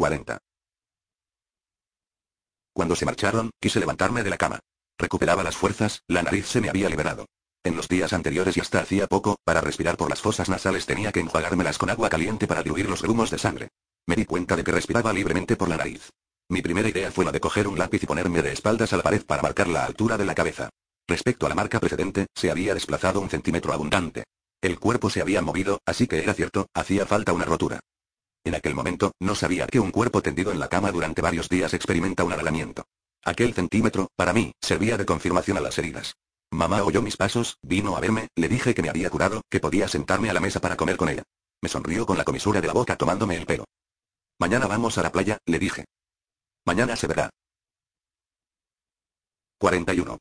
40. Cuando se marcharon, quise levantarme de la cama. Recuperaba las fuerzas, la nariz se me había liberado. En los días anteriores y hasta hacía poco, para respirar por las fosas nasales tenía que enjuagármelas con agua caliente para diluir los grumos de sangre. Me di cuenta de que respiraba libremente por la nariz. Mi primera idea fue la de coger un lápiz y ponerme de espaldas a la pared para marcar la altura de la cabeza. Respecto a la marca precedente, se había desplazado un centímetro abundante. El cuerpo se había movido, así que era cierto, hacía falta una rotura. En aquel momento, no sabía que un cuerpo tendido en la cama durante varios días experimenta un alargamiento. Aquel centímetro, para mí, servía de confirmación a las heridas. Mamá oyó mis pasos, vino a verme, le dije que me había curado, que podía sentarme a la mesa para comer con ella. Me sonrió con la comisura de la boca tomándome el pelo. Mañana vamos a la playa, le dije. Mañana se verá. 41.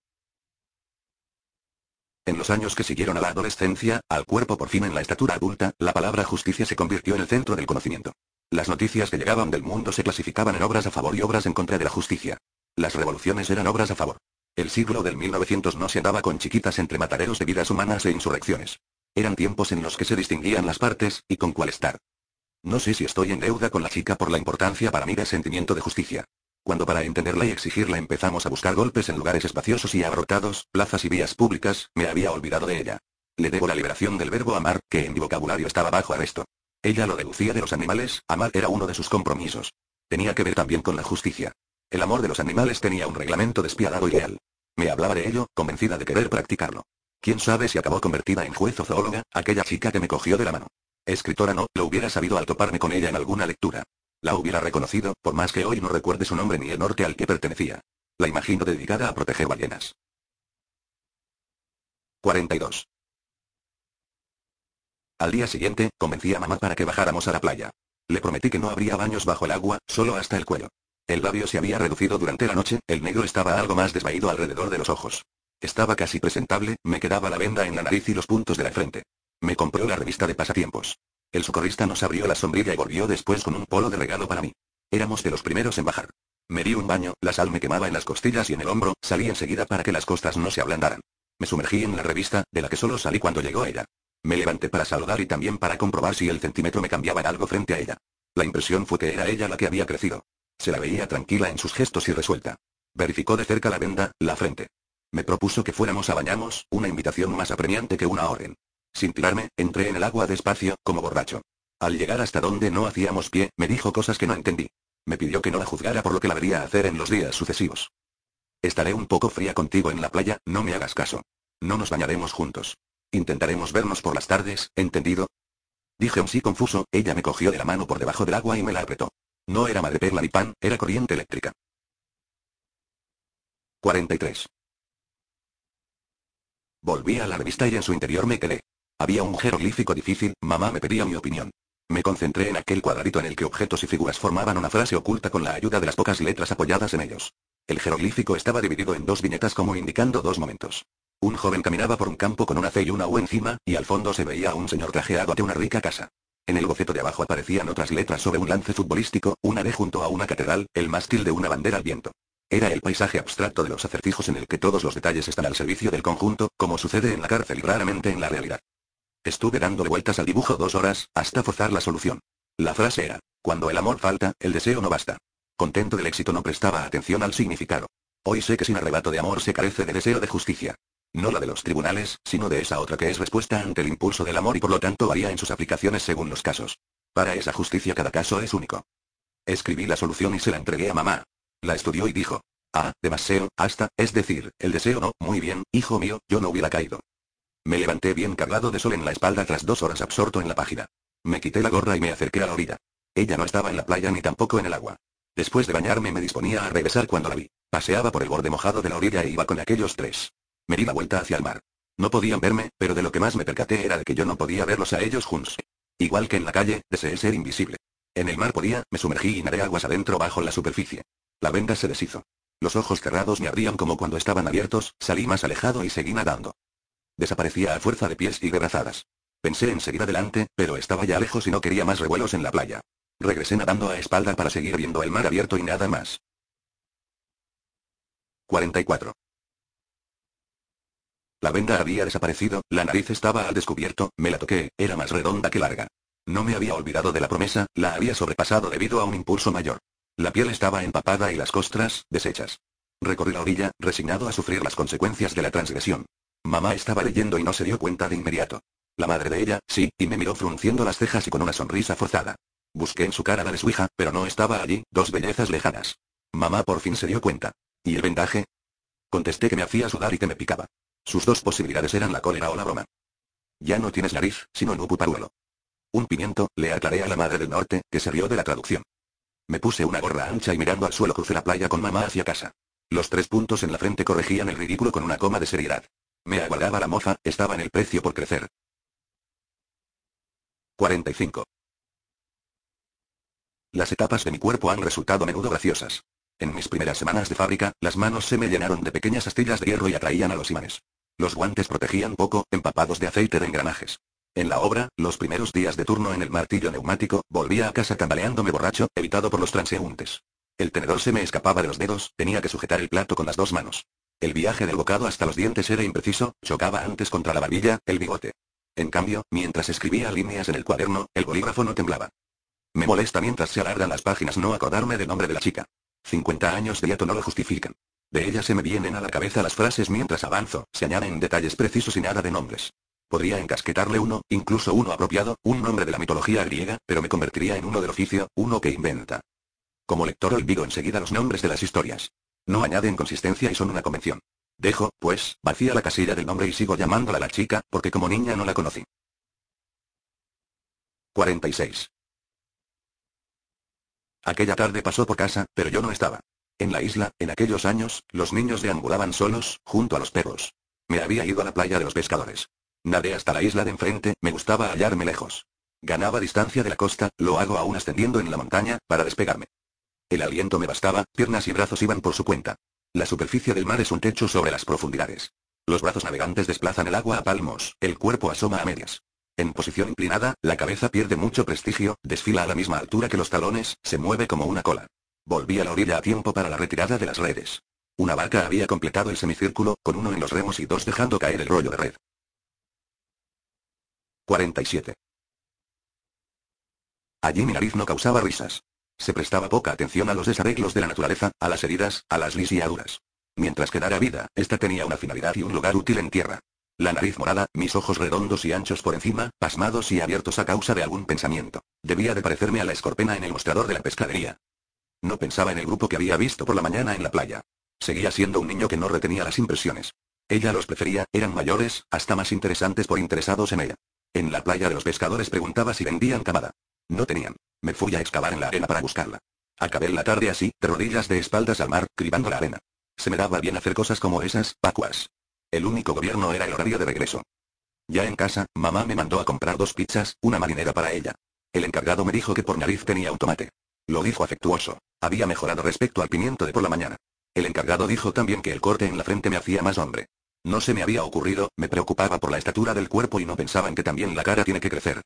En los años que siguieron a la adolescencia, al cuerpo por fin en la estatura adulta, la palabra justicia se convirtió en el centro del conocimiento. Las noticias que llegaban del mundo se clasificaban en obras a favor y obras en contra de la justicia. Las revoluciones eran obras a favor. El siglo del 1900 no se andaba con chiquitas entre mataderos de vidas humanas e insurrecciones. Eran tiempos en los que se distinguían las partes, y con cuál estar. No sé si estoy en deuda con la chica por la importancia para mí del sentimiento de justicia. Cuando para entenderla y exigirla empezamos a buscar golpes en lugares espaciosos y abarrotados, plazas y vías públicas, me había olvidado de ella. Le debo la liberación del verbo amar, que en mi vocabulario estaba bajo arresto. Ella lo deducía de los animales, amar era uno de sus compromisos. Tenía que ver también con la justicia. El amor de los animales tenía un reglamento despiadado y leal. Me hablaba de ello, convencida de querer practicarlo. ¿Quién sabe si acabó convertida en juez o zoóloga, aquella chica que me cogió de la mano? Escritora no, lo hubiera sabido al toparme con ella en alguna lectura. La hubiera reconocido, por más que hoy no recuerde su nombre ni el norte al que pertenecía. La imagino dedicada a proteger ballenas. 42. Al día siguiente, convencí a mamá para que bajáramos a la playa. Le prometí que no habría baños bajo el agua, solo hasta el cuello. El labio se había reducido durante la noche, el negro estaba algo más desvaído alrededor de los ojos. Estaba casi presentable, me quedaba la venda en la nariz y los puntos de la frente. Me compró la revista de pasatiempos. El socorrista nos abrió la sombrilla y volvió después con un polo de regalo para mí. Éramos de los primeros en bajar. Me di un baño, la sal me quemaba en las costillas y en el hombro, salí enseguida para que las costas no se ablandaran. Me sumergí en la revista, de la que solo salí cuando llegó ella. Me levanté para saludar y también para comprobar si el centímetro me cambiaba en algo frente a ella. La impresión fue que era ella la que había crecido. Se la veía tranquila en sus gestos y resuelta. Verificó de cerca la venda, la frente. Me propuso que fuéramos a bañarnos, una invitación más apremiante que una orden. Sin tirarme, entré en el agua despacio, como borracho. Al llegar hasta donde no hacíamos pie, me dijo cosas que no entendí. Me pidió que no la juzgara por lo que la vería hacer en los días sucesivos. Estaré un poco fría contigo en la playa, no me hagas caso. No nos bañaremos juntos. Intentaremos vernos por las tardes, ¿entendido? Dije un sí confuso, ella me cogió de la mano por debajo del agua y me la apretó. No era perla ni pan, era corriente eléctrica. 43. Volví a la revista y en su interior me quedé. Había un jeroglífico difícil, mamá me pedía mi opinión. Me concentré en aquel cuadradito en el que objetos y figuras formaban una frase oculta con la ayuda de las pocas letras apoyadas en ellos. El jeroglífico estaba dividido en dos viñetas como indicando dos momentos. Un joven caminaba por un campo con una C y una U encima, y al fondo se veía a un señor trajeado ante una rica casa. En el boceto de abajo aparecían otras letras sobre un lance futbolístico, una D junto a una catedral, el mástil de una bandera al viento. Era el paisaje abstracto de los acertijos en el que todos los detalles están al servicio del conjunto, como sucede en la cárcel y raramente en la realidad. Estuve dándole vueltas al dibujo dos horas, hasta forzar la solución. La frase era, cuando el amor falta, el deseo no basta. Contento del éxito no prestaba atención al significado. Hoy sé que sin arrebato de amor se carece de deseo de justicia. No la de los tribunales, sino de esa otra que es respuesta ante el impulso del amor y por lo tanto varía en sus aplicaciones según los casos. Para esa justicia cada caso es único. Escribí la solución y se la entregué a mamá. La estudió y dijo. Ah, demasiado, hasta, es decir, el deseo no, muy bien, hijo mío, yo no hubiera caído. Me levanté bien cargado de sol en la espalda tras dos horas absorto en la página. Me quité la gorra y me acerqué a la orilla. Ella no estaba en la playa ni tampoco en el agua. Después de bañarme me disponía a regresar cuando la vi. Paseaba por el borde mojado de la orilla e iba con aquellos tres. Me di la vuelta hacia el mar. No podían verme, pero de lo que más me percaté era de que yo no podía verlos a ellos juntos. Igual que en la calle, deseé ser invisible. En el mar podía, me sumergí y nadé aguas adentro bajo la superficie. La venda se deshizo. Los ojos cerrados me abrían como cuando estaban abiertos, salí más alejado y seguí nadando. Desaparecía a fuerza de pies y de brazadas. Pensé en seguir adelante, pero estaba ya lejos y no quería más revuelos en la playa. Regresé nadando a espalda para seguir viendo el mar abierto y nada más. 44. La venda había desaparecido, la nariz estaba al descubierto, me la toqué, era más redonda que larga. No me había olvidado de la promesa, la había sobrepasado debido a un impulso mayor. La piel estaba empapada y las costras, deshechas. Recorrí la orilla, resignado a sufrir las consecuencias de la transgresión. Mamá estaba leyendo y no se dio cuenta de inmediato. La madre de ella, sí, y me miró frunciendo las cejas y con una sonrisa forzada. Busqué en su cara la de su hija, pero no estaba allí, dos bellezas lejanas. Mamá por fin se dio cuenta. ¿Y el vendaje? Contesté que me hacía sudar y que me picaba. Sus dos posibilidades eran la cólera o la broma. Ya no tienes nariz, sino un paruelo. Un pimiento, le aclaré a la madre del norte, que se rió de la traducción. Me puse una gorra ancha y mirando al suelo crucé la playa con mamá hacia casa. Los tres puntos en la frente corregían el ridículo con una coma de seriedad. Me aguardaba la moza, estaba en el precio por crecer. 45. Las etapas de mi cuerpo han resultado menudo graciosas. En mis primeras semanas de fábrica, las manos se me llenaron de pequeñas astillas de hierro y atraían a los imanes. Los guantes protegían poco, empapados de aceite de engranajes. En la obra, los primeros días de turno en el martillo neumático, volvía a casa tambaleándome borracho, evitado por los transeúntes. El tenedor se me escapaba de los dedos, tenía que sujetar el plato con las dos manos. El viaje del bocado hasta los dientes era impreciso, chocaba antes contra la barbilla, el bigote. En cambio, mientras escribía líneas en el cuaderno, el bolígrafo no temblaba. Me molesta mientras se alargan las páginas no acordarme del nombre de la chica. 50 años de hiato no lo justifican. De ella se me vienen a la cabeza las frases mientras avanzo, se añaden detalles precisos y nada de nombres. Podría encasquetarle uno, incluso uno apropiado, un nombre de la mitología griega, pero me convertiría en uno del oficio, uno que inventa. Como lector olvido enseguida los nombres de las historias. No añaden consistencia y son una convención. Dejo, pues, vacía la casilla del nombre y sigo llamándola la chica, porque como niña no la conocí. 46. Aquella tarde pasó por casa, pero yo no estaba. En la isla, en aquellos años, los niños deambulaban solos, junto a los perros. Me había ido a la playa de los pescadores. Nadé hasta la isla de enfrente, me gustaba hallarme lejos. Ganaba distancia de la costa, lo hago aún ascendiendo en la montaña, para despegarme. El aliento me bastaba, piernas y brazos iban por su cuenta. La superficie del mar es un techo sobre las profundidades. Los brazos navegantes desplazan el agua a palmos, el cuerpo asoma a medias. En posición inclinada, la cabeza pierde mucho prestigio, desfila a la misma altura que los talones, se mueve como una cola. Volví a la orilla a tiempo para la retirada de las redes. Una barca había completado el semicírculo, con uno en los remos y dos dejando caer el rollo de red. 47. Allí mi nariz no causaba risas. Se prestaba poca atención a los desarreglos de la naturaleza, a las heridas, a las lisiaduras. Mientras que dara vida, esta tenía una finalidad y un lugar útil en tierra. La nariz morada, mis ojos redondos y anchos por encima, pasmados y abiertos a causa de algún pensamiento. Debía de parecerme a la escorpena en el mostrador de la pescadería. No pensaba en el grupo que había visto por la mañana en la playa. Seguía siendo un niño que no retenía las impresiones. Ella los prefería, eran mayores, hasta más interesantes por interesados en ella. En la playa de los pescadores preguntaba si vendían camada. No tenían. Me fui a excavar en la arena para buscarla. Acabé la tarde así, de rodillas de espaldas al mar, cribando la arena. Se me daba bien hacer cosas como esas, pacuas. El único gobierno era el horario de regreso. Ya en casa, mamá me mandó a comprar dos pizzas, una marinera para ella. El encargado me dijo que por nariz tenía un tomate. Lo dijo afectuoso. Había mejorado respecto al pimiento de por la mañana. El encargado dijo también que el corte en la frente me hacía más hombre. No se me había ocurrido, me preocupaba por la estatura del cuerpo y no pensaba en que también la cara tiene que crecer.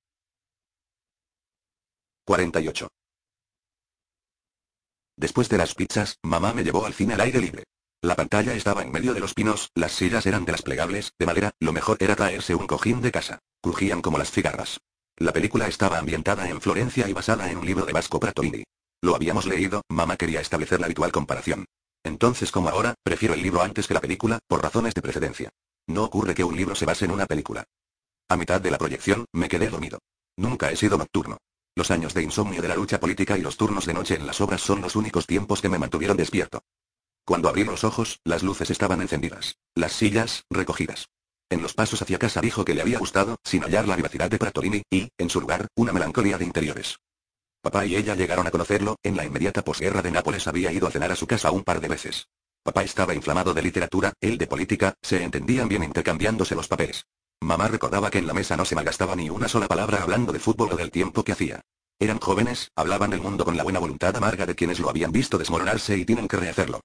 48. Después de las pizzas, mamá me llevó al cine al aire libre. La pantalla estaba en medio de los pinos, las sillas eran de las plegables, de madera, lo mejor era traerse un cojín de casa. Crujían como las cigarras. La película estaba ambientada en Florencia y basada en un libro de Vasco Pratolini. Lo habíamos leído, mamá quería establecer la habitual comparación. Entonces como ahora, prefiero el libro antes que la película, por razones de precedencia. No ocurre que un libro se base en una película. A mitad de la proyección, me quedé dormido. Nunca he sido nocturno. Los años de insomnio de la lucha política y los turnos de noche en las obras son los únicos tiempos que me mantuvieron despierto. Cuando abrí los ojos, las luces estaban encendidas. Las sillas, recogidas. En los pasos hacia casa dijo que le había gustado, sin hallar la vivacidad de Pratolini, y, en su lugar, una melancolía de interiores. Papá y ella llegaron a conocerlo, en la inmediata posguerra de Nápoles había ido a cenar a su casa un par de veces. Papá estaba inflamado de literatura, él de política, se entendían bien intercambiándose los papeles. Mamá recordaba que en la mesa no se malgastaba ni una sola palabra hablando de fútbol o del tiempo que hacía. Eran jóvenes, hablaban del mundo con la buena voluntad amarga de quienes lo habían visto desmoronarse y tienen que rehacerlo.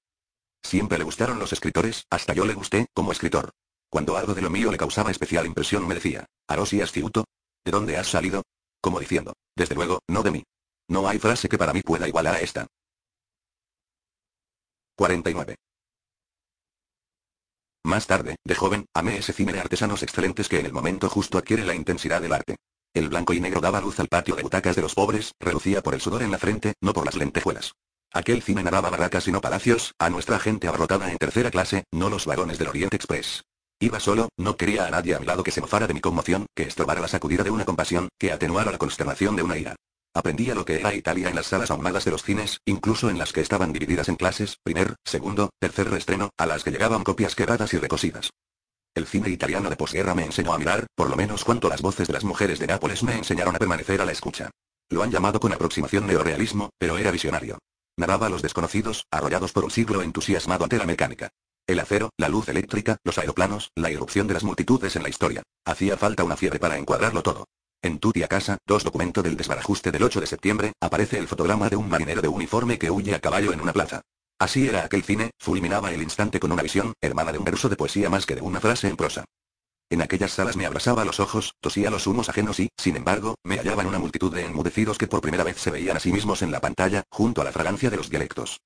Siempre le gustaron los escritores, hasta yo le gusté, como escritor. Cuando algo de lo mío le causaba especial impresión me decía, Arosias Ciuto? ¿De dónde has salido? Como diciendo, desde luego, no de mí. No hay frase que para mí pueda igualar a esta. 49. Más tarde, de joven, amé ese cine de artesanos excelentes que en el momento justo adquiere la intensidad del arte. El blanco y negro daba luz al patio de butacas de los pobres, relucía por el sudor en la frente, no por las lentejuelas. Aquel cine narraba barracas y no palacios, a nuestra gente abarrotada en tercera clase, no los vagones del Oriente Express. Iba solo, no quería a nadie a mi lado que se mofara de mi conmoción, que estorbara la sacudida de una compasión, que atenuara la consternación de una ira. Aprendía lo que era Italia en las salas ahumadas de los cines, incluso en las que estaban divididas en clases, primer, segundo, tercer restreno, a las que llegaban copias quebradas y recosidas. El cine italiano de posguerra me enseñó a mirar, por lo menos cuanto las voces de las mujeres de Nápoles me enseñaron a permanecer a la escucha. Lo han llamado con aproximación neorealismo, pero era visionario. Narraba a los desconocidos, arrollados por un siglo entusiasmado ante la mecánica. El acero, la luz eléctrica, los aeroplanos, la irrupción de las multitudes en la historia. Hacía falta una fiebre para encuadrarlo todo. En tu tía casa, dos documento del desbarajuste del 8 de septiembre, aparece el fotograma de un marinero de uniforme que huye a caballo en una plaza. Así era aquel cine, fulminaba el instante con una visión, hermana de un verso de poesía más que de una frase en prosa. En aquellas salas me abrazaba los ojos, tosía los humos ajenos y, sin embargo, me hallaban una multitud de enmudecidos que por primera vez se veían a sí mismos en la pantalla, junto a la fragancia de los dialectos.